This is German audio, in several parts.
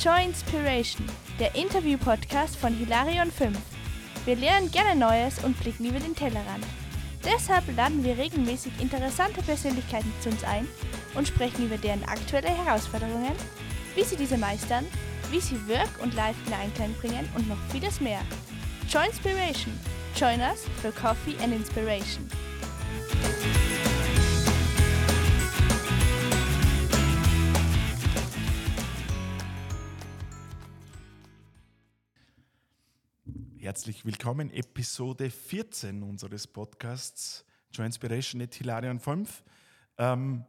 Joy Inspiration, der Interview-Podcast von Hilarion 5. Wir lernen gerne Neues und blicken über den Tellerrand. Deshalb laden wir regelmäßig interessante Persönlichkeiten zu uns ein und sprechen über deren aktuelle Herausforderungen, wie sie diese meistern, wie sie Work und Life in Einklang bringen und noch vieles mehr. Joy Inspiration. Join us for coffee and inspiration. Herzlich willkommen, Episode 14 unseres Podcasts Joy Inspiration at Hilarion 5. Ähm,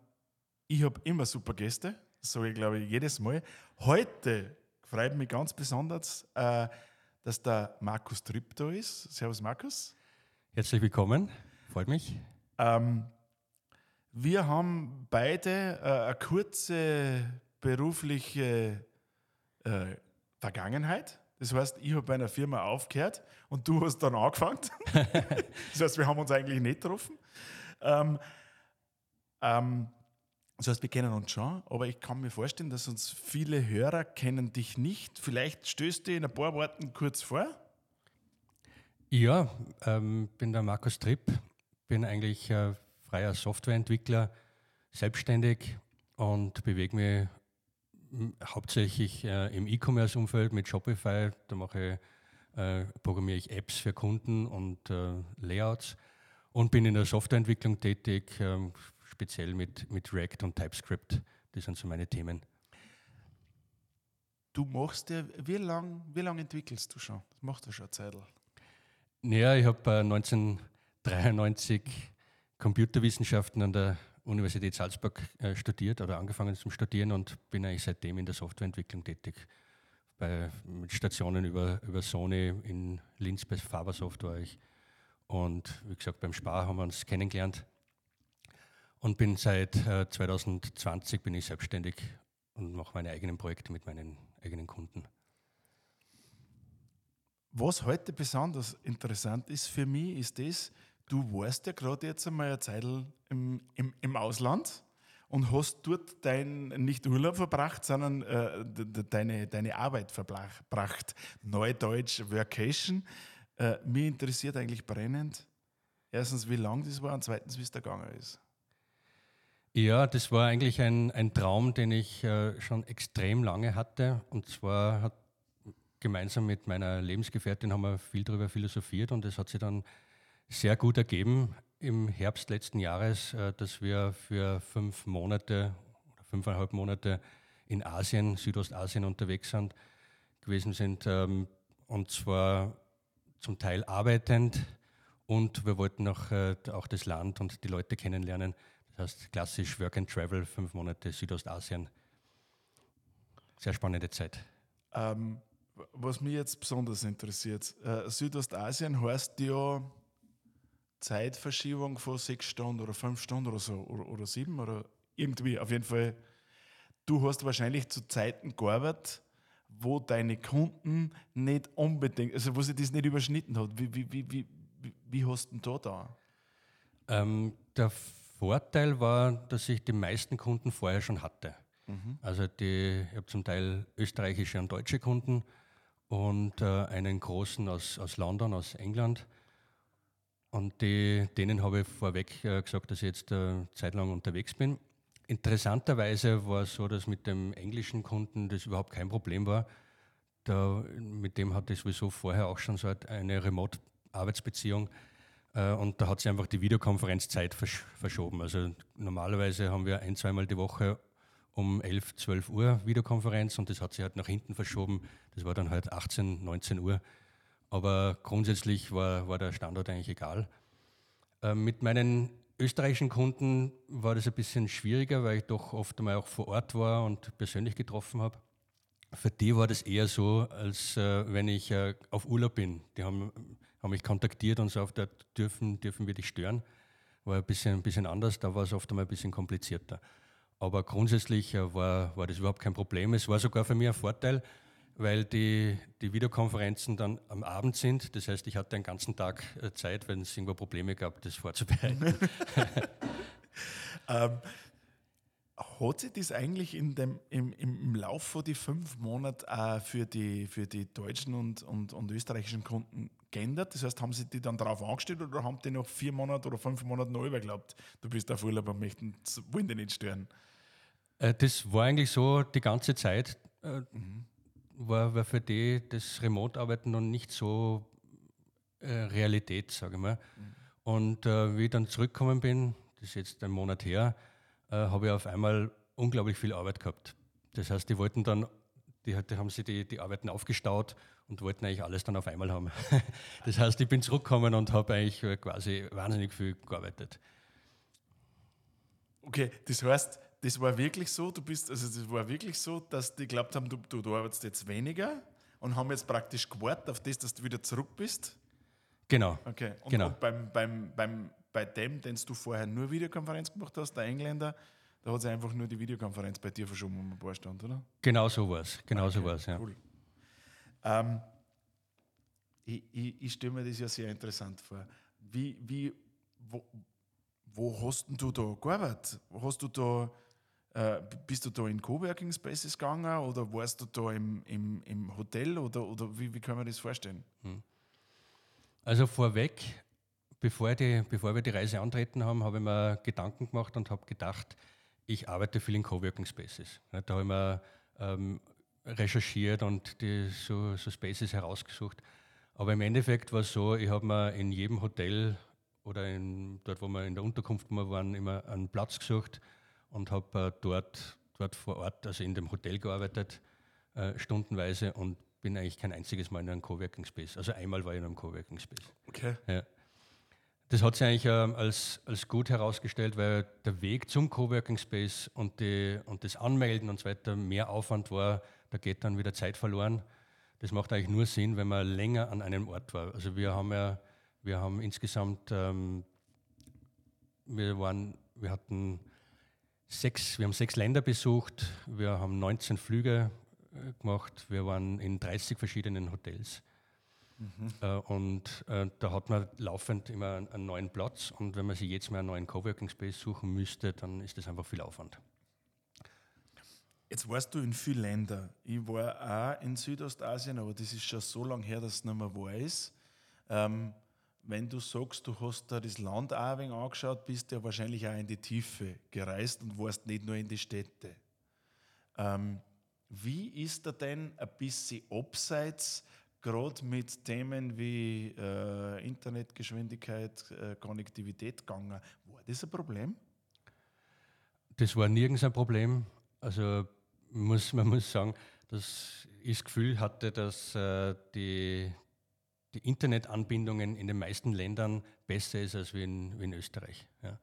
ich habe immer super Gäste, so ich glaube jedes Mal. Heute freut mich ganz besonders, äh, dass der Markus Tripp da ist. Servus Markus. Herzlich willkommen, freut mich. Ähm, wir haben beide äh, eine kurze berufliche äh, Vergangenheit. Das heißt, ich habe bei einer Firma aufgehört und du hast dann angefangen. das heißt, wir haben uns eigentlich nicht getroffen. Ähm, ähm, das heißt, wir kennen uns schon, aber ich kann mir vorstellen, dass uns viele Hörer kennen dich nicht. Vielleicht stößt du in ein paar Worten kurz vor. Ja, ähm, bin der Markus Tripp, bin eigentlich äh, freier Softwareentwickler, selbstständig und bewege mich hauptsächlich äh, im E-Commerce-Umfeld mit Shopify. Da mache äh, programmiere ich Apps für Kunden und äh, Layouts und bin in der Softwareentwicklung tätig, ähm, speziell mit, mit React und TypeScript. Das sind so meine Themen. Du machst ja, wie lange wie lang entwickelst du schon? Das machst du schon eine Zeit. Naja, ich habe 1993 Computerwissenschaften an der Universität Salzburg äh, studiert oder angefangen zum Studieren und bin eigentlich seitdem in der Softwareentwicklung tätig. Bei, mit Stationen über, über Sony in Linz bei Fabersoft war ich. Und wie gesagt, beim Spar haben wir uns kennengelernt. Und bin seit äh, 2020 bin ich selbstständig und mache meine eigenen Projekte mit meinen eigenen Kunden. Was heute besonders interessant ist für mich, ist das, du warst ja gerade jetzt einmal eine Zeit im, im, im Ausland und hast dort dein nicht Urlaub verbracht, sondern äh, deine, deine Arbeit verbracht. Neudeutsch Vacation. Äh, mich interessiert eigentlich brennend, erstens, wie lang das war und zweitens, wie es da gegangen ist. Ja, das war eigentlich ein, ein Traum, den ich äh, schon extrem lange hatte. Und zwar hat gemeinsam mit meiner Lebensgefährtin haben wir viel darüber philosophiert und es hat sich dann sehr gut ergeben im Herbst letzten Jahres, äh, dass wir für fünf Monate oder fünfeinhalb Monate in Asien, Südostasien unterwegs sind, gewesen sind. Ähm, und zwar zum Teil arbeitend und wir wollten auch, äh, auch das Land und die Leute kennenlernen. Das heißt klassisch Work and Travel, fünf Monate Südostasien. Sehr spannende Zeit. Ähm, was mich jetzt besonders interessiert, äh, Südostasien heißt ja Zeitverschiebung von sechs Stunden oder fünf Stunden oder so oder, oder sieben oder irgendwie. Auf jeden Fall, du hast wahrscheinlich zu Zeiten gearbeitet, wo deine Kunden nicht unbedingt, also wo sich das nicht überschnitten hat. Wie, wie, wie, wie, wie hast du denn da da? Ähm, der Vorteil war, dass ich die meisten Kunden vorher schon hatte. Mhm. Also die, ich habe zum Teil österreichische und deutsche Kunden und äh, einen großen aus, aus London, aus England und die, denen habe ich vorweg äh, gesagt, dass ich jetzt äh, Zeit lang unterwegs bin. Interessanterweise war es so, dass mit dem englischen Kunden das überhaupt kein Problem war. Da, mit dem hatte ich sowieso vorher auch schon so eine Remote-Arbeitsbeziehung. Äh, und da hat sich einfach die Videokonferenzzeit versch verschoben. Also normalerweise haben wir ein, zweimal die Woche um 11, 12 Uhr Videokonferenz und das hat sich halt nach hinten verschoben. Das war dann halt 18, 19 Uhr. Aber grundsätzlich war, war der Standort eigentlich egal. Äh, mit meinen österreichischen Kunden war das ein bisschen schwieriger, weil ich doch oft einmal auch vor Ort war und persönlich getroffen habe. Für die war das eher so, als äh, wenn ich äh, auf Urlaub bin. Die haben, haben mich kontaktiert und so auf der dürfen, dürfen wir dich stören. War ein bisschen, ein bisschen anders, da war es oft einmal ein bisschen komplizierter. Aber grundsätzlich äh, war, war das überhaupt kein Problem. Es war sogar für mich ein Vorteil, weil die, die Videokonferenzen dann am Abend sind. Das heißt, ich hatte einen ganzen Tag äh, Zeit, wenn es irgendwo Probleme gab, das vorzubereiten. ähm, hat sich das eigentlich in dem, im, im Laufe von die fünf Monate auch für die, für die deutschen und, und, und österreichischen Kunden geändert? Das heißt, haben sie die dann darauf angestellt oder haben die noch vier Monate oder fünf Monate noch überglaubt, du bist auf Urlaub und möchten, wollen die nicht stören? Äh, das war eigentlich so die ganze Zeit. Äh, mhm. War, war für die das Remote-Arbeiten noch nicht so äh, Realität, sage ich mal. Mhm. Und äh, wie ich dann zurückgekommen bin, das ist jetzt ein Monat her, äh, habe ich auf einmal unglaublich viel Arbeit gehabt. Das heißt, die wollten dann, die, die haben sich die, die Arbeiten aufgestaut und wollten eigentlich alles dann auf einmal haben. das heißt, ich bin zurückgekommen und habe eigentlich äh, quasi wahnsinnig viel gearbeitet. Okay, das heißt, das war wirklich so, du bist, also das war wirklich so, dass die glaubt haben, du, du, du arbeitest jetzt weniger und haben jetzt praktisch gewartet auf das, dass du wieder zurück bist. Genau. Okay. Und, genau. und beim, beim, beim, bei dem, den du vorher nur Videokonferenz gemacht hast, der Engländer, da hat sich einfach nur die Videokonferenz bei dir verschoben um ein paar Stunden, oder? Genau so war es. Genau okay, so war es, ja. Cool. Ähm, ich, ich, ich stelle mir das ja sehr interessant vor. Wie, wie, wo, wo hast du da gearbeitet? Hast du da äh, bist du da in Coworking Spaces gegangen oder warst du da im, im, im Hotel oder, oder wie, wie kann man das vorstellen? Hm. Also vorweg, bevor, die, bevor wir die Reise antreten haben, habe ich mir Gedanken gemacht und habe gedacht, ich arbeite viel in Coworking Spaces. Da habe ich mir ähm, recherchiert und die, so, so Spaces herausgesucht. Aber im Endeffekt war es so, ich habe mir in jedem Hotel oder in, dort, wo wir in der Unterkunft waren, immer einen Platz gesucht und habe äh, dort, dort vor Ort, also in dem Hotel gearbeitet, äh, stundenweise und bin eigentlich kein einziges Mal in einem Coworking Space. Also einmal war ich in einem Coworking Space. Okay. Ja. Das hat sich eigentlich äh, als, als gut herausgestellt, weil der Weg zum Coworking Space und, die, und das Anmelden und so weiter mehr Aufwand war, da geht dann wieder Zeit verloren. Das macht eigentlich nur Sinn, wenn man länger an einem Ort war. Also wir haben ja, wir haben insgesamt, ähm, wir waren, wir hatten sechs, wir haben sechs Länder besucht, wir haben 19 Flüge äh, gemacht, wir waren in 30 verschiedenen Hotels. Mhm. Äh, und äh, da hat man laufend immer einen, einen, neuen Platz und wenn man sich jetzt mal einen neuen Coworking Space suchen müsste, dann ist das einfach viel Aufwand. Jetzt warst du in vielen Ländern. Ich war auch in Südostasien, aber das ist schon so lange her, dass es nicht mehr weiß. Ähm, wenn du sagst, du hast da das Land auch ein wenig angeschaut, bist du ja wahrscheinlich auch in die Tiefe gereist und warst nicht nur in die Städte. Ähm, wie ist da denn ein bisschen abseits, gerade mit Themen wie äh, Internetgeschwindigkeit, äh, Konnektivität gegangen? War das ein Problem? Das war nirgends ein Problem. Also muss, man muss sagen, dass ich das Gefühl hatte, dass äh, die, die Internetanbindungen in den meisten Ländern besser ist als wie in, wie in Österreich. Ja.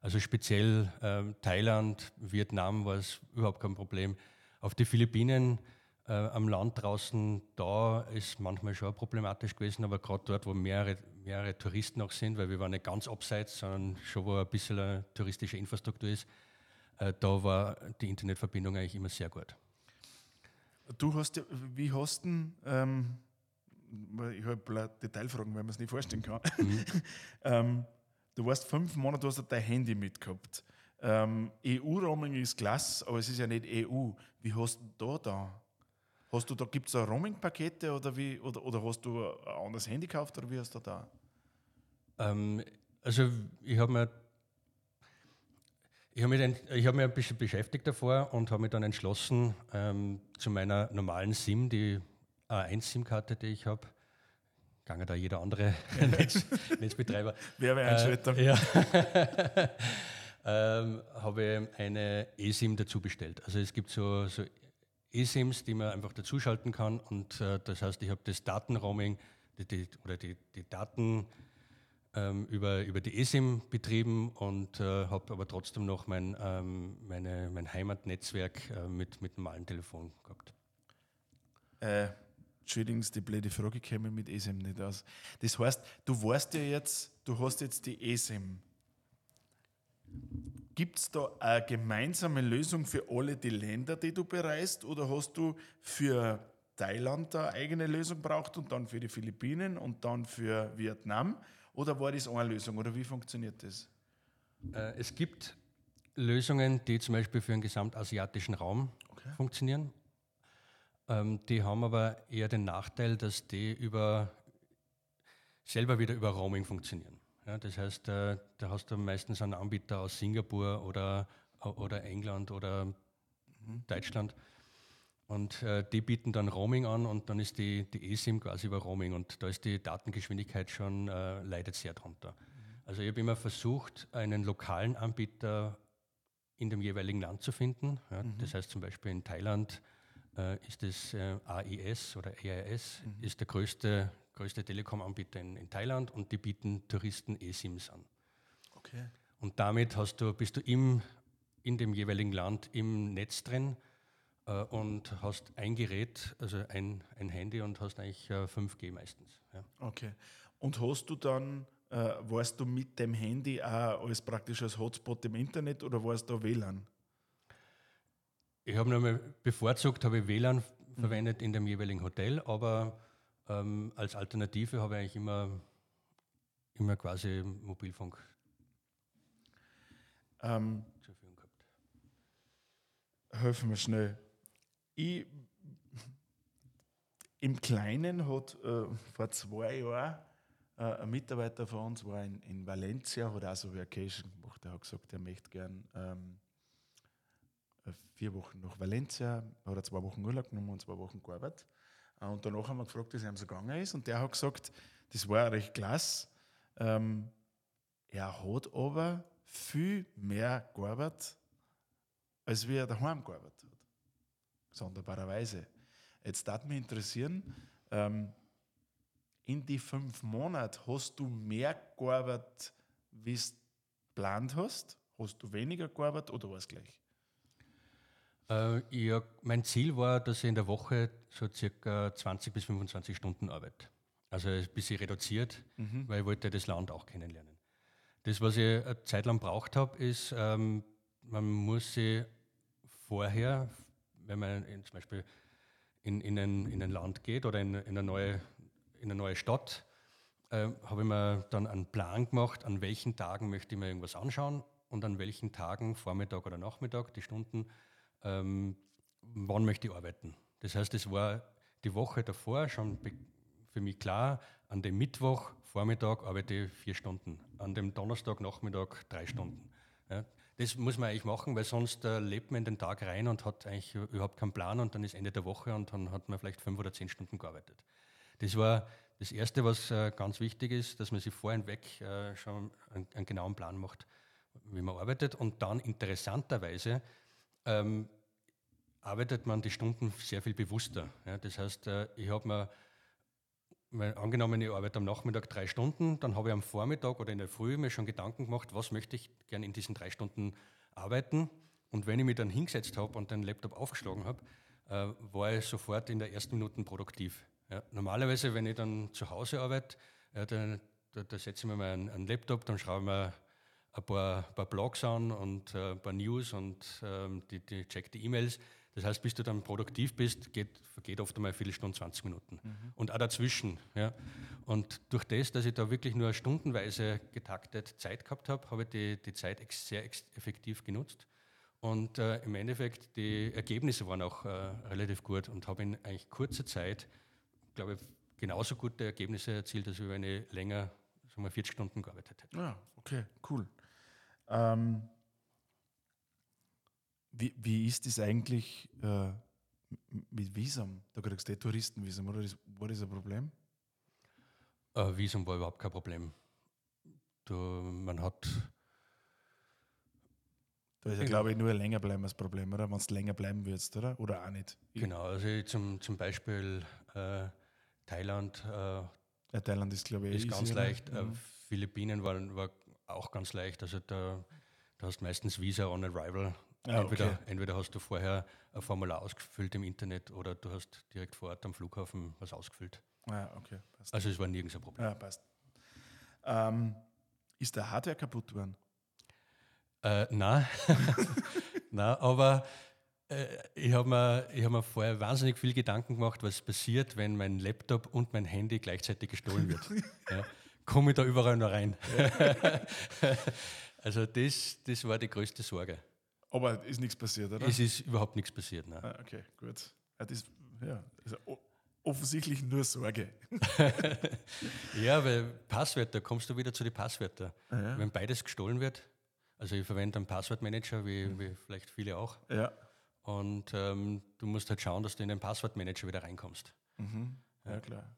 Also speziell äh, Thailand, Vietnam war es überhaupt kein Problem. Auf die Philippinen äh, am Land draußen, da ist manchmal schon problematisch gewesen, aber gerade dort, wo mehrere, mehrere Touristen auch sind, weil wir waren nicht ganz abseits, sondern schon wo ein bisschen eine touristische Infrastruktur ist, äh, da war die Internetverbindung eigentlich immer sehr gut. Du hast wie hast du ähm, ich habe Detailfragen, weil man es nicht vorstellen kann. Mhm. ähm, du warst fünf Monate, du hast dein Handy mitgehabt. Ähm, EU-Roaming ist klasse, aber es ist ja nicht EU. Wie hast du da da? Hast du da, gibt es da Roaming-Pakete oder, oder, oder hast du ein anderes Handy gekauft oder wie hast du da? Ähm, also ich habe mir ich habe mich, hab mich ein bisschen beschäftigt davor und habe mich dann entschlossen, ähm, zu meiner normalen SIM, die A1-SIM-Karte, die ich habe, gange da jeder andere Netz, Netzbetreiber. Werbeeinschaltung. Äh, ja. ähm, habe eine eSIM dazu bestellt. Also es gibt so, so eSIMs, die man einfach dazuschalten kann und äh, das heißt, ich habe das Datenroaming die, die, oder die, die Daten ähm, über, über die eSIM betrieben und äh, habe aber trotzdem noch mein, ähm, meine, mein Heimatnetzwerk äh, mit, mit normalem Telefon gehabt. Entschuldigung, die blöde Frage käme mit eSIM nicht aus. Das heißt, du weißt ja jetzt, du hast jetzt die eSIM. Gibt es da eine gemeinsame Lösung für alle die Länder, die du bereist, oder hast du für Thailand eine eigene Lösung braucht und dann für die Philippinen und dann für Vietnam? Oder war das eine Lösung? Oder wie funktioniert das? Äh, es gibt Lösungen, die zum Beispiel für den gesamtasiatischen Raum Okay. funktionieren. Ähm, die haben aber eher den Nachteil, dass die über selber wieder über Roaming funktionieren. Ja, das heißt, äh, da hast du meistens einen Anbieter aus Singapur oder, oder England oder Deutschland. Und äh, die bieten dann Roaming an und dann ist die, die eSIM quasi über Roaming und da ist die Datengeschwindigkeit schon, äh, leidet sehr drunter. Also ich habe immer versucht, einen lokalen Anbieter in dem jeweiligen Land zu finden. Ja, Das heißt zum Beispiel in Thailand äh, ist es äh, AIS oder AIS, ist der größte, größte Telekom-Anbieter in, in Thailand und die bieten Touristen eSIMs an. Okay. Und damit hast du, bist du im, in dem jeweiligen Land im Netz drin äh, und hast ein Gerät, also ein, ein Handy und hast eigentlich äh, 5G meistens. Ja. Okay. Und hast du dann, äh, warst du mit dem Handy auch als praktisch als Hotspot im Internet oder warst du WLAN? Ich habe nochmal bevorzugt, habe ich WLAN verwendet in dem jeweiligen Hotel, aber ähm, als Alternative habe ich eigentlich immer, immer quasi Mobilfunk Ähm, zur Verfügung gehabt. helfen wir schnell. Ich, Im Kleinen hat äh, vor zwei Jahren äh, ein Mitarbeiter von uns war in, in Valencia, hat auch so Vacation gemacht. Er hat gesagt, er möchte gern ähm, äh, vier Wochen nach Valencia, hat er zwei Wochen Urlaub genommen und zwei Wochen gearbeitet. Äh, Und danach haben wir gefragt, wie es ihm so gegangen ist. Und der hat gesagt, das war recht klasse. Ähm, er hat aber viel mehr gearbeitet, als wie er daheim gearbeitet hat. Sonderbarerweise. Jetzt darf mich interessieren, ähm, in die fünf Monate hast du mehr gearbeitet, wie du geplant hast? Hast du weniger gearbeitet oder war es gleich? Äh, ja, mein Ziel war, dass ich in der Woche so circa 20 bis 25 Stunden arbeite. Also ein bisschen reduziert, weil ich wollte das Land auch kennenlernen. Das, was ich eine Zeit lang braucht habe, ist, ähm, man muss sich vorher, wenn man in, zum Beispiel in, in, ein, in ein Land geht oder in, in, eine, neue, in eine neue Stadt, äh, habe ich mir dann einen Plan gemacht, an welchen Tagen möchte ich mir irgendwas anschauen und an welchen Tagen, Vormittag oder Nachmittag, die Stunden, ähm, wann möchte ich arbeiten. Das heißt, es war die Woche davor schon für mich klar, an dem Mittwoch Vormittag arbeite ich vier Stunden, an dem Donnerstag Nachmittag drei Stunden. Ja, das muss man eigentlich machen, weil sonst äh, lebt man in den Tag rein und hat eigentlich überhaupt keinen Plan und dann ist Ende der Woche und dann hat man vielleicht fünf oder zehn Stunden gearbeitet. Das war das Erste, was äh, ganz wichtig ist, dass man sich vorhin weg äh, schon einen, einen genauen Plan macht, wie man arbeitet und dann interessanterweise ähm, arbeitet man die Stunden sehr viel bewusster. Ja, das heißt, äh, ich habe mir, angenommen, ich arbeite am Nachmittag drei Stunden, dann habe ich am Vormittag oder in der Früh mir schon Gedanken gemacht, was möchte ich gern in diesen drei Stunden arbeiten. Und wenn ich mich dann hingesetzt habe und den Laptop aufgeschlagen habe, äh, war ich sofort in der ersten Minute produktiv. Ja, normalerweise, wenn ich dann zu Hause arbeite, ja, dann, da, da setze ich mir mal einen, einen Laptop, dann schreibe ich mir ein paar, paar Blogs an und äh, ein paar News und ähm, die, die check die E-Mails. Das heißt, bis du dann produktiv bist, geht, vergeht oft einmal eine Viertelstunde, 20 Minuten. Und auch dazwischen. Ja. Und durch das, dass ich da wirklich nur stundenweise getaktet Zeit gehabt habe, habe ich die, die Zeit ex sehr ex effektiv genutzt. Und äh, im Endeffekt, die Ergebnisse waren auch äh, relativ gut und habe in eigentlich kurzer Zeit, glaube ich, genauso gute Ergebnisse erzielt, als wenn ich länger, sagen wir, 40 Stunden gearbeitet hätte. Ja, okay, cool. Ähm, wie, wie ist das eigentlich äh, mit Visum? Da kriegst du eh Touristenvisum, oder? War das ein Problem? Äh, Visum war überhaupt kein Problem. Du, man hat, Da ist ja, glaube ich, nur ein länger bleiben das Problem, oder? Wenn du länger bleiben würdest, oder? Oder auch nicht? genau, also ich zum, zum Beispiel äh, Thailand äh, Ja, Thailand ist, glaube ich, ist ganz leicht. Äh, Mhm. Philippinen war, war auch ganz leicht. Also da, da hast meistens Visa on Arrival. Ah, entweder, okay. entweder hast du vorher ein Formular ausgefüllt im Internet oder du hast direkt vor Ort am Flughafen was ausgefüllt. Ah, okay, passt. Also es war nirgends ein Problem. Ja, passt. Ähm, ist der Hardware kaputt worden? Äh, nein. nein, aber äh, ich habe mir, ich hab mir vorher wahnsinnig viel Gedanken gemacht, was passiert, wenn mein Laptop und mein Handy gleichzeitig gestohlen wird. ja, Komme ich da überall noch rein? also das, das war die größte Sorge. Aber ist nichts passiert, oder? Es ist überhaupt nichts passiert. Nein. Ah, okay, gut. Ja, das, ja, also offensichtlich nur Sorge. ja, weil Passwörter, kommst du wieder zu den Passwörtern. Ah, ja. Wenn beides gestohlen wird, also ich verwende einen Passwortmanager, wie, wie vielleicht viele auch. Ja. Und ähm, du musst halt schauen, dass du in den Passwortmanager wieder reinkommst. Mhm. Ja, klar.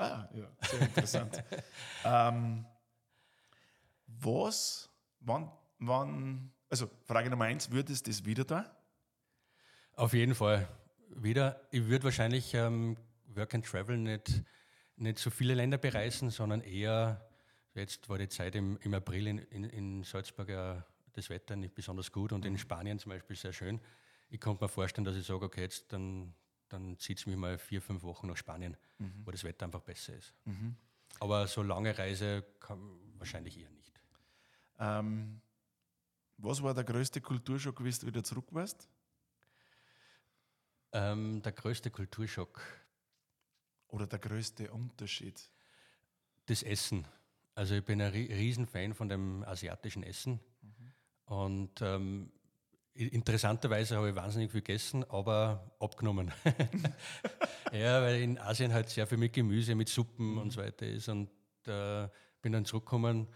Ah, ja, sehr interessant. ähm, was, wann, wann, also Frage Nummer eins, würdest du das wieder da? Auf jeden Fall wieder. Ich würde wahrscheinlich ähm, Work and Travel nicht, nicht so viele Länder bereisen, sondern eher, jetzt war die Zeit im, im April in, in, in Salzburg ja das Wetter nicht besonders gut und in Spanien zum Beispiel sehr schön. Ich konnte mir vorstellen, dass ich sage, okay, jetzt dann, dann zieht es mich mal vier, fünf Wochen nach Spanien, mhm. wo das Wetter einfach besser ist. Mhm. Aber so lange Reise kann, wahrscheinlich eher nicht. Ähm, was war der größte Kulturschock, wie du wieder zurück warst? Ähm, der größte Kulturschock. Oder der größte Unterschied? Das Essen. Also ich bin ein Riesenfan von dem asiatischen Essen. Mhm. Und ähm, interessanterweise habe ich wahnsinnig viel gegessen, aber abgenommen. ja, weil in Asien halt sehr viel mit Gemüse, mit Suppen mhm. und so weiter ist. Und äh, bin dann zurückgekommen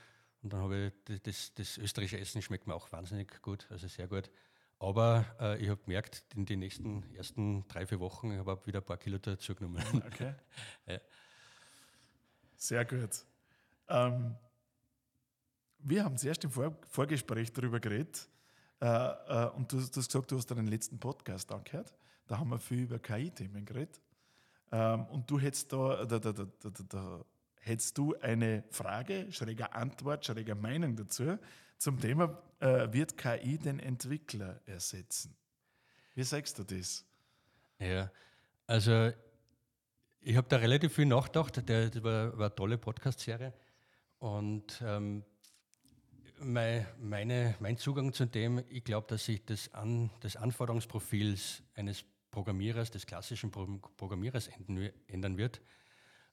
und dann habe ich das, das österreichische Essen schmeckt mir auch wahnsinnig gut, also sehr gut. Aber äh, ich habe gemerkt, in den nächsten ersten drei, vier Wochen, ich habe wieder ein paar Kilo dazu genommen. Okay. ja. Sehr gut. Ähm, wir haben zuerst im Vor Vorgespräch darüber geredet äh, äh, und du, du, hast gesagt, du hast deinen letzten Podcast angehört. Da haben wir viel über KI-Themen geredet. Ähm, und du hättest da, da, da, da, da, da hättest du eine Frage, schräger Antwort, schräger Meinung dazu zum Thema, äh, wird KI den Entwickler ersetzen? Wie sagst du das? Ja, also ich habe da relativ viel nachgedacht. Das war, war eine tolle Podcast-Serie. Und ähm, mein, meine, mein Zugang zu dem, ich glaube, dass sich das, An, des Anforderungsprofils eines Programmierers, des klassischen Programmierers ändern wird.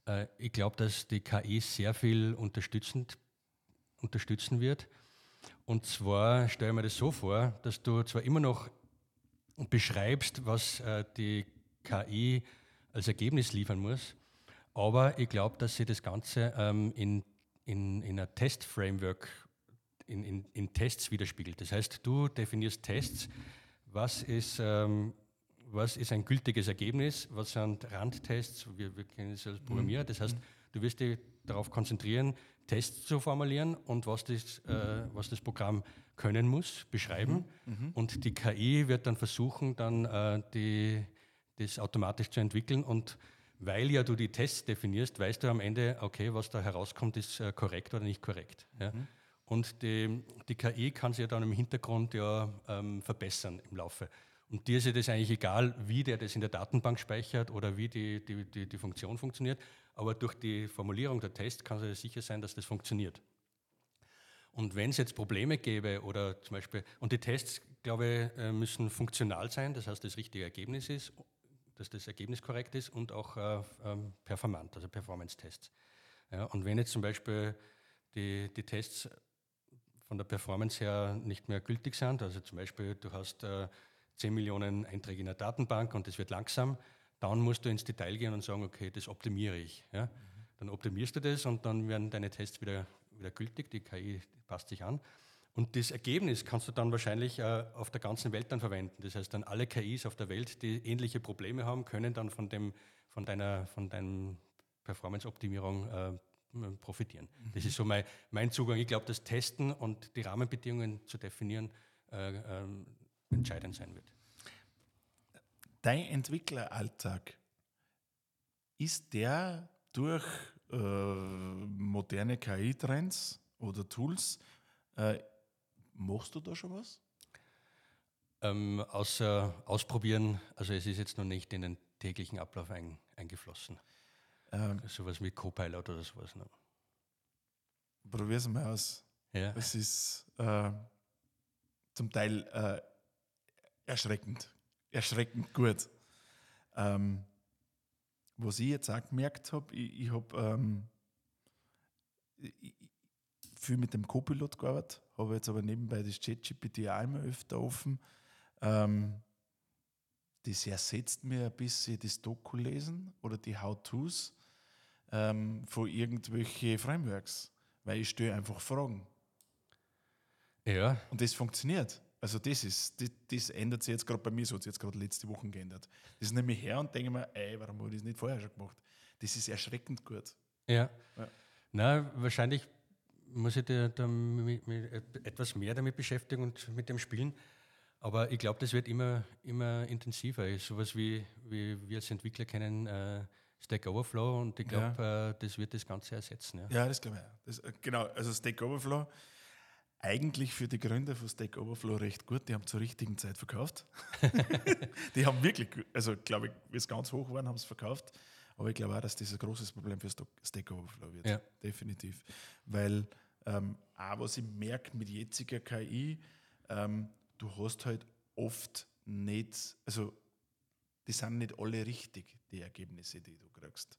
Äh, ich glaube, dass die KI sehr viel unterstützend, unterstützen wird und zwar stelle ich mir das so vor, dass du zwar immer noch beschreibst, was äh, die KI als Ergebnis liefern muss, aber ich glaube, dass sie das Ganze ähm, in, in, in einer Test-Framework, in, in, in, Tests widerspiegelt. Das heißt, du definierst Tests, was ist, ähm, was ist ein gültiges Ergebnis, was sind Randtests, wir, wir kennen es als Programmierer, das heißt, du wirst dich darauf konzentrieren, Tests zu formulieren und was das, äh, was das Programm können muss, beschreiben. Mhm. Mhm. Und die KI wird dann versuchen, dann äh, die, das automatisch zu entwickeln. Und weil ja du die Tests definierst, weißt du am Ende, okay, was da herauskommt, ist äh, korrekt oder nicht korrekt. Ja? Mhm. Und die, die KI kann sich ja dann im Hintergrund ja ähm, verbessern im Laufe. Und dir ist ja das eigentlich egal, wie der das in der Datenbank speichert oder wie die, die, die, die Funktion funktioniert aber durch die Formulierung der Tests kann es sicher sein, dass das funktioniert. Und wenn es jetzt Probleme gäbe oder zum Beispiel, und die Tests, glaube ich, äh, müssen funktional sein, das heißt, das richtige Ergebnis ist, dass das Ergebnis korrekt ist und auch äh, ähm, performant, also Performance-Tests. Ja, und wenn jetzt zum Beispiel die, die Tests von der Performance her nicht mehr gültig sind, also zum Beispiel du hast äh, 10 Millionen Einträge in der Datenbank und es wird langsam, dann musst du ins Detail gehen und sagen, okay, das optimiere ich. Ja? Mhm. Dann optimierst du das und dann werden deine Tests wieder, wieder gültig, die KI passt sich an. Und das Ergebnis kannst du dann wahrscheinlich äh, auf der ganzen Welt dann verwenden. Das heißt, dann alle KIs auf der Welt, die ähnliche Probleme haben, können dann von, dem, von deiner von Performance-Optimierung äh, profitieren. Das ist so mein, mein Zugang. Ich glaube, dass Testen und die Rahmenbedingungen zu definieren äh, ähm, entscheidend sein wird dein Entwickleralltag, ist der durch äh, moderne KI-Trends oder Tools, äh, machst du da schon was? Ähm, außer ausprobieren, also es ist jetzt noch nicht in den täglichen Ablauf ein, eingeflossen. Ähm, sowas wie Copilot oder sowas. Ne? es mal aus. Ja. Es ist äh, zum Teil äh, erschreckend, erschreckend gut. Ähm, was ich jetzt auch gemerkt habe, ich, ich habe ähm, viel mit dem Copilot gearbeitet, habe jetzt aber nebenbei das ChatGPT auch immer öfter offen. Ähm, das ersetzt mir ein bisschen das Doku lesen oder die How-Tos ähm, von irgendwelchen Frameworks, weil ich stelle einfach Fragen. Ja. Und das funktioniert. Also das ist, das, das ändert sich jetzt gerade bei mir, so hat sich jetzt gerade letzte Woche geändert. Das ist nämlich her und denke mir, ey, warum habe ich das nicht vorher schon gemacht? Das ist erschreckend gut. Ja. Ja. Na, wahrscheinlich muss ich da, da mit, mit etwas mehr damit beschäftigen und mit dem Spielen. Aber ich glaube, das wird immer, immer intensiver. Sowas wie, wie wir als Entwickler kennen, äh, Stack Overflow und ich glaube, äh, das wird das Ganze ersetzen. Ja. Ja, das glaube ich auch. Das, äh, genau, also Stack Overflow, eigentlich für die Gründer von Stack Overflow recht gut. Die haben zur richtigen Zeit verkauft. die haben wirklich, also glaube ich, wie es ganz hoch waren, haben es verkauft. Aber ich glaube auch, dass das ein großes Problem für Stack Overflow wird. Ja. Definitiv. Weil ähm, auch was ich merke mit jetziger KI, ähm, du hast halt oft nicht, also die sind nicht alle richtig, die Ergebnisse, die du kriegst.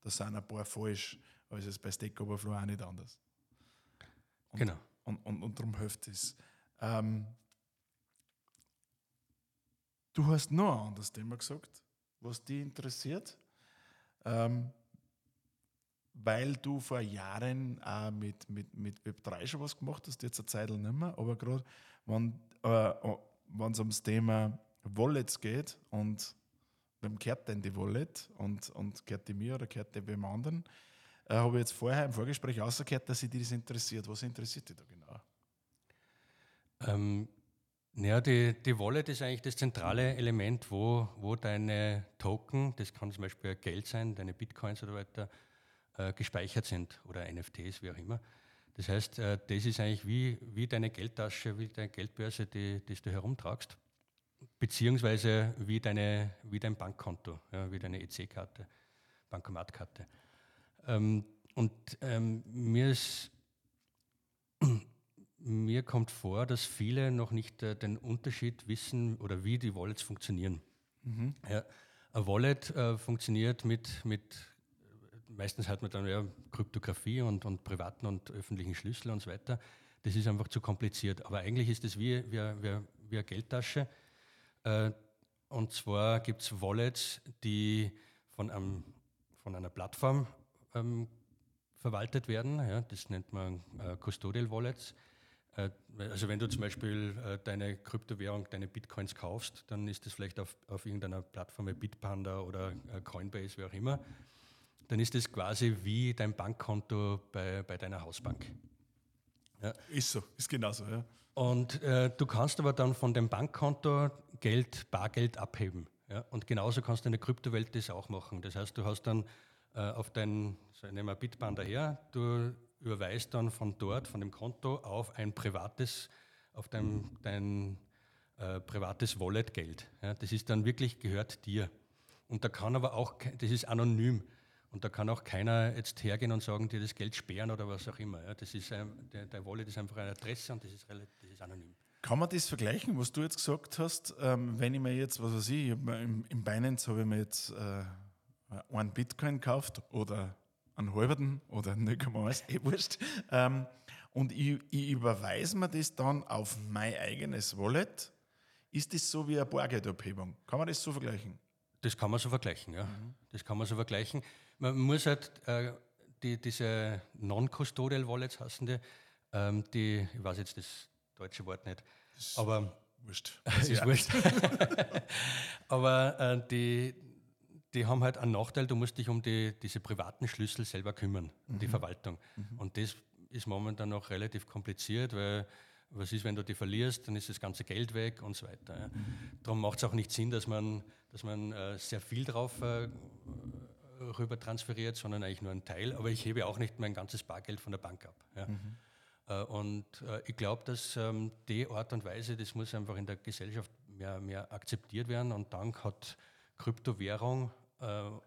Da sind ein paar falsch, aber es ist bei Stack Overflow auch nicht anders. Und, Genau. Und, und, und darum hilft es. Ähm, du hast noch ein anderes Thema gesagt, was dich interessiert, ähm, weil du vor Jahren auch mit, mit, mit Web3 schon was gemacht hast, jetzt eine Zeit nicht mehr, aber gerade wenn äh, es ums Thema Wallets geht und wem gehört denn die Wallet und, und gehört die mir oder gehört die wem anderen, äh, habe ich jetzt vorher im Vorgespräch rausgehört, dass sich das interessiert. Was interessiert dich da genau? Ähm, ja, die, die Wallet ist eigentlich das zentrale Element, wo, wo deine Token, das kann zum Beispiel Geld sein, deine Bitcoins oder weiter, äh, gespeichert sind oder NFTs, wie auch immer. Das heißt, äh, das ist eigentlich wie, wie deine Geldtasche, wie deine Geldbörse, die, die du herumtragst, beziehungsweise wie, deine, wie dein Bankkonto, ja, wie deine EC-Karte, Bankomatkarte. Ähm, und ähm, mir ist mir kommt vor, dass viele noch nicht äh, den Unterschied wissen oder wie die Wallets funktionieren. Ja, ein Wallet äh, funktioniert mit, mit, meistens hat man dann ja Kryptographie und, und privaten und öffentlichen Schlüssel und so weiter. Das ist einfach zu kompliziert. Aber eigentlich ist es wie, wie, wie, wie eine Geldtasche. Äh, und zwar gibt es Wallets, die von, einem, von einer Plattform ähm, verwaltet werden. Ja, das nennt man äh, Custodial Wallets. Äh, Also wenn du zum Beispiel äh, deine Kryptowährung, deine Bitcoins kaufst, dann ist das vielleicht auf, auf irgendeiner Plattform wie Bitpanda oder äh, Coinbase, wie auch immer. Dann ist das quasi wie dein Bankkonto bei, bei deiner Hausbank. Ist so, ist genauso, ja. Und äh, du kannst aber dann von dem Bankkonto Geld, Bargeld abheben. Ja? Und genauso kannst du in der Kryptowelt das auch machen. Das heißt, du hast dann äh, auf dein, so nehmen wir Bitpanda her, du überweist dann von dort, von dem Konto auf ein privates, auf dein, dein äh, privates Wallet Geld. Ja? Das ist dann wirklich, gehört dir. Und da kann aber auch, das ist anonym. Und da kann auch keiner jetzt hergehen und sagen, dir das Geld sperren oder was auch immer. Ja? Das ist, der, der Wallet ist einfach eine Adresse und das ist, relativ, das ist anonym. Kann man das vergleichen, was du jetzt gesagt hast, ähm, wenn ich mir jetzt, was weiß ich, im, im Binance habe ich mir jetzt äh, einen Bitcoin gekauft oder einen halben oder 0,1, eh wurscht. Ähm, und ich, ich überweise mir das dann auf mein eigenes Wallet. Ist das so wie eine Bargeldabhebung? Kann man das so vergleichen? Das kann man so vergleichen, ja. Das kann man so vergleichen. Man muss halt äh, die, diese Non-Custodial Wallets die, ähm, die, ich weiß jetzt das deutsche Wort nicht, aber Wurscht. ist wurscht. aber äh, die, die haben halt einen Nachteil, du musst dich um die, diese privaten Schlüssel selber kümmern, um die Verwaltung. Und das ist momentan noch relativ kompliziert, weil was ist, wenn du die verlierst, dann ist das ganze Geld weg und so weiter. Ja. Darum macht es auch nicht Sinn, dass man, dass man äh, sehr viel drauf äh, rüber transferiert, sondern eigentlich nur einen Teil. Aber ich hebe auch nicht mein ganzes Bargeld von der Bank ab. Ja. Äh, Und äh, ich glaube, dass ähm, die Art und Weise, das muss einfach in der Gesellschaft mehr, mehr akzeptiert werden und dann hat Kryptowährung äh,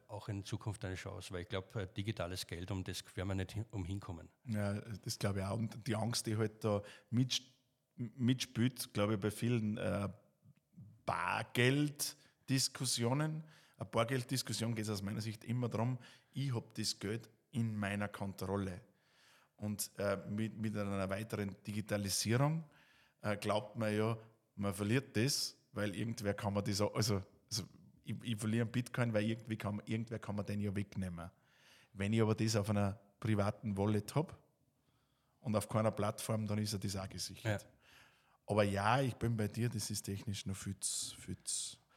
auch in Zukunft eine Chance, weil ich glaube, äh, digitales Geld, um das werden wir nicht hin, umhinkommen. Ja, das glaube ich auch. Und die Angst, die halt da mit, mitspielt, glaube ich, bei vielen äh, Bargelddiskussionen. Eine Bargelddiskussion geht es aus meiner Sicht immer darum, ich habe das Geld in meiner Kontrolle. Und äh, mit, mit einer weiteren Digitalisierung äh, glaubt man ja, man verliert das, weil irgendwer kann man das, auch- also, also ich, ich verliere einen Bitcoin, weil irgendwie kann, irgendwer kann man den ja wegnehmen. Wenn ich aber das auf einer privaten Wallet habe und auf keiner Plattform, dann ist er das auch gesichert. Ja. Aber ja, ich bin bei dir, das ist technisch noch viel viel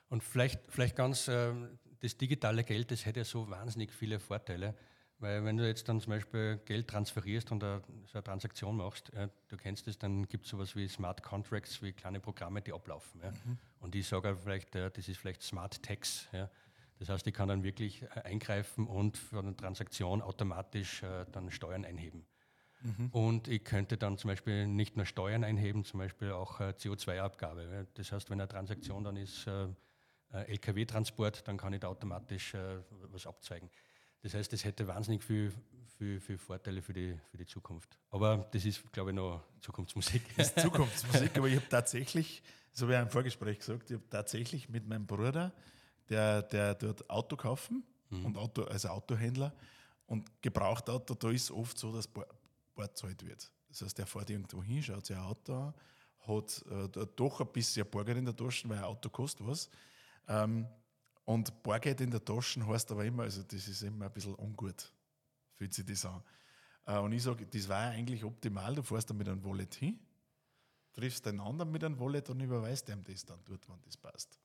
Und vielleicht, vielleicht ganz, ähm, das digitale Geld, das hätte ja so wahnsinnig viele Vorteile. Weil wenn du jetzt dann zum Beispiel Geld transferierst und eine, so eine Transaktion machst, äh, du kennst es, dann gibt es sowas wie Smart Contracts, wie kleine Programme, die ablaufen. Ja. Und ich sage vielleicht, das ist vielleicht Smart Tax. Ja. Das heißt, ich kann dann wirklich äh, eingreifen und für eine Transaktion automatisch äh, dann Steuern einheben. Und ich könnte dann zum Beispiel nicht nur Steuern einheben, zum Beispiel auch äh, CO2-Abgabe. ja. Das heißt, wenn eine Transaktion dann ist, LKW-Transport, dann kann ich da automatisch was abzeigen. Das heißt, das hätte wahnsinnig viel, viel, viel Vorteile für die, für die Zukunft. Aber das ist, glaube ich, noch Zukunftsmusik. Das ist Zukunftsmusik, aber ich habe tatsächlich, so wie ich im Vorgespräch gesagt, ich habe tatsächlich mit meinem Bruder, der, der dort Auto kaufen und Auto, also Autohändler und gebraucht Auto, da ist oft so, dass Bar zahlt wird. Das heißt, der fährt irgendwo hin, schaut sich ein Auto an, hat äh, doch ein bisschen Bargeld in der Tasche, weil ein Auto kostet was. Ähm, und Bargeld in der Tasche heißt aber immer, also das ist immer ein bisschen ungut, fühlt sich das an. Äh, und ich sage, das war eigentlich optimal, du fährst dann mit einem Wallet hin, triffst den anderen mit einem Wallet und überweist ihm das dann dort, wann das passt.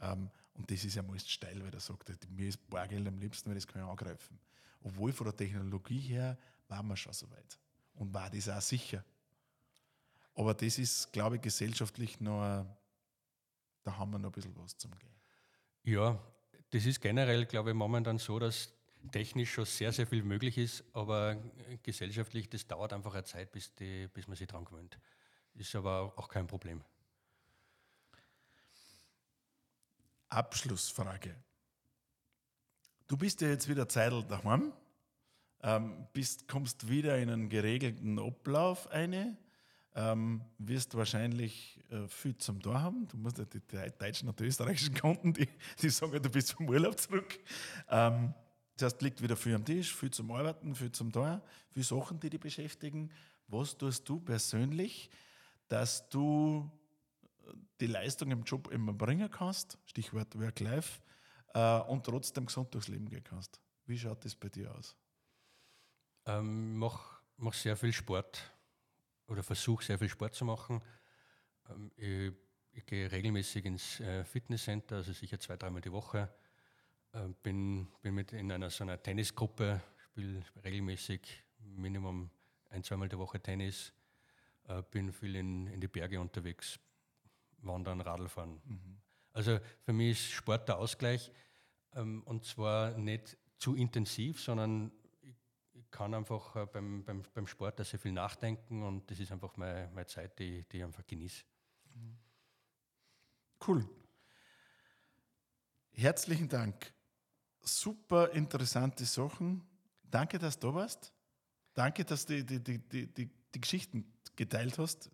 Ähm, und das ist ja meist steil, weil er sagt, mir ist Bargeld am liebsten, weil das kann ich angreifen. Obwohl von der Technologie her waren wir schon so weit. Und war das auch sicher. Aber das ist, glaube ich, gesellschaftlich noch, da haben wir noch ein bisschen was zum Gehen. Ja, das ist generell, glaube ich, momentan so, dass technisch schon sehr, sehr viel möglich ist, aber gesellschaftlich, das dauert einfach eine Zeit, bis, die, bis man sich dran gewöhnt. Ist aber auch kein Problem. Abschlussfrage. Du bist ja jetzt wieder Zeitl daheim, ähm, bist, kommst wieder in einen geregelten Ablauf eine, ähm, wirst wahrscheinlich äh, viel zum Tor haben. Du musst ja die, die deutschen und österreichischen Kunden, die, die sagen, du bist vom Urlaub zurück. Ähm, das heißt, liegt wieder viel am Tisch, viel zum Arbeiten, viel zum Tor, viel Sachen, die dich beschäftigen. Was tust du persönlich, dass du die Leistung im Job immer bringen kannst, Stichwort Work-Life, äh, und trotzdem gesund durchs Leben gehen kannst. Wie schaut das bei dir aus? Ähm, mach, mach sehr viel Sport oder versuche sehr viel Sport zu machen. Ähm, ich, ich gehe regelmäßig ins äh, Fitnesscenter, also sicher zwei, dreimal die Woche. Ähm, bin, bin mit in einer so einer Tennisgruppe, spiele regelmäßig Minimum ein, zweimal die Woche Tennis. Äh, bin viel in, in die Berge unterwegs, wandern, Radlfahren. Also für mich ist Sport der Ausgleich ähm, und zwar nicht zu intensiv, sondern kann einfach äh, beim, beim, beim Sport da sehr viel nachdenken und das ist einfach meine, meine Zeit, die, die ich einfach genieße. Cool. Herzlichen Dank. Super interessante Sachen. Danke, dass du da warst. Danke, dass du die, die, die, die, die Geschichten geteilt hast.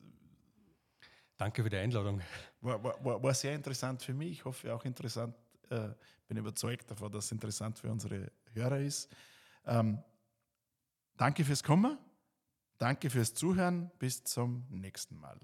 Danke für die Einladung. War, war, war, war sehr interessant für mich. Ich hoffe auch interessant. Äh, bin überzeugt davon, dass es interessant für unsere Hörer ist. Ähm, danke fürs Kommen. Danke fürs Zuhören. Bis zum nächsten Mal.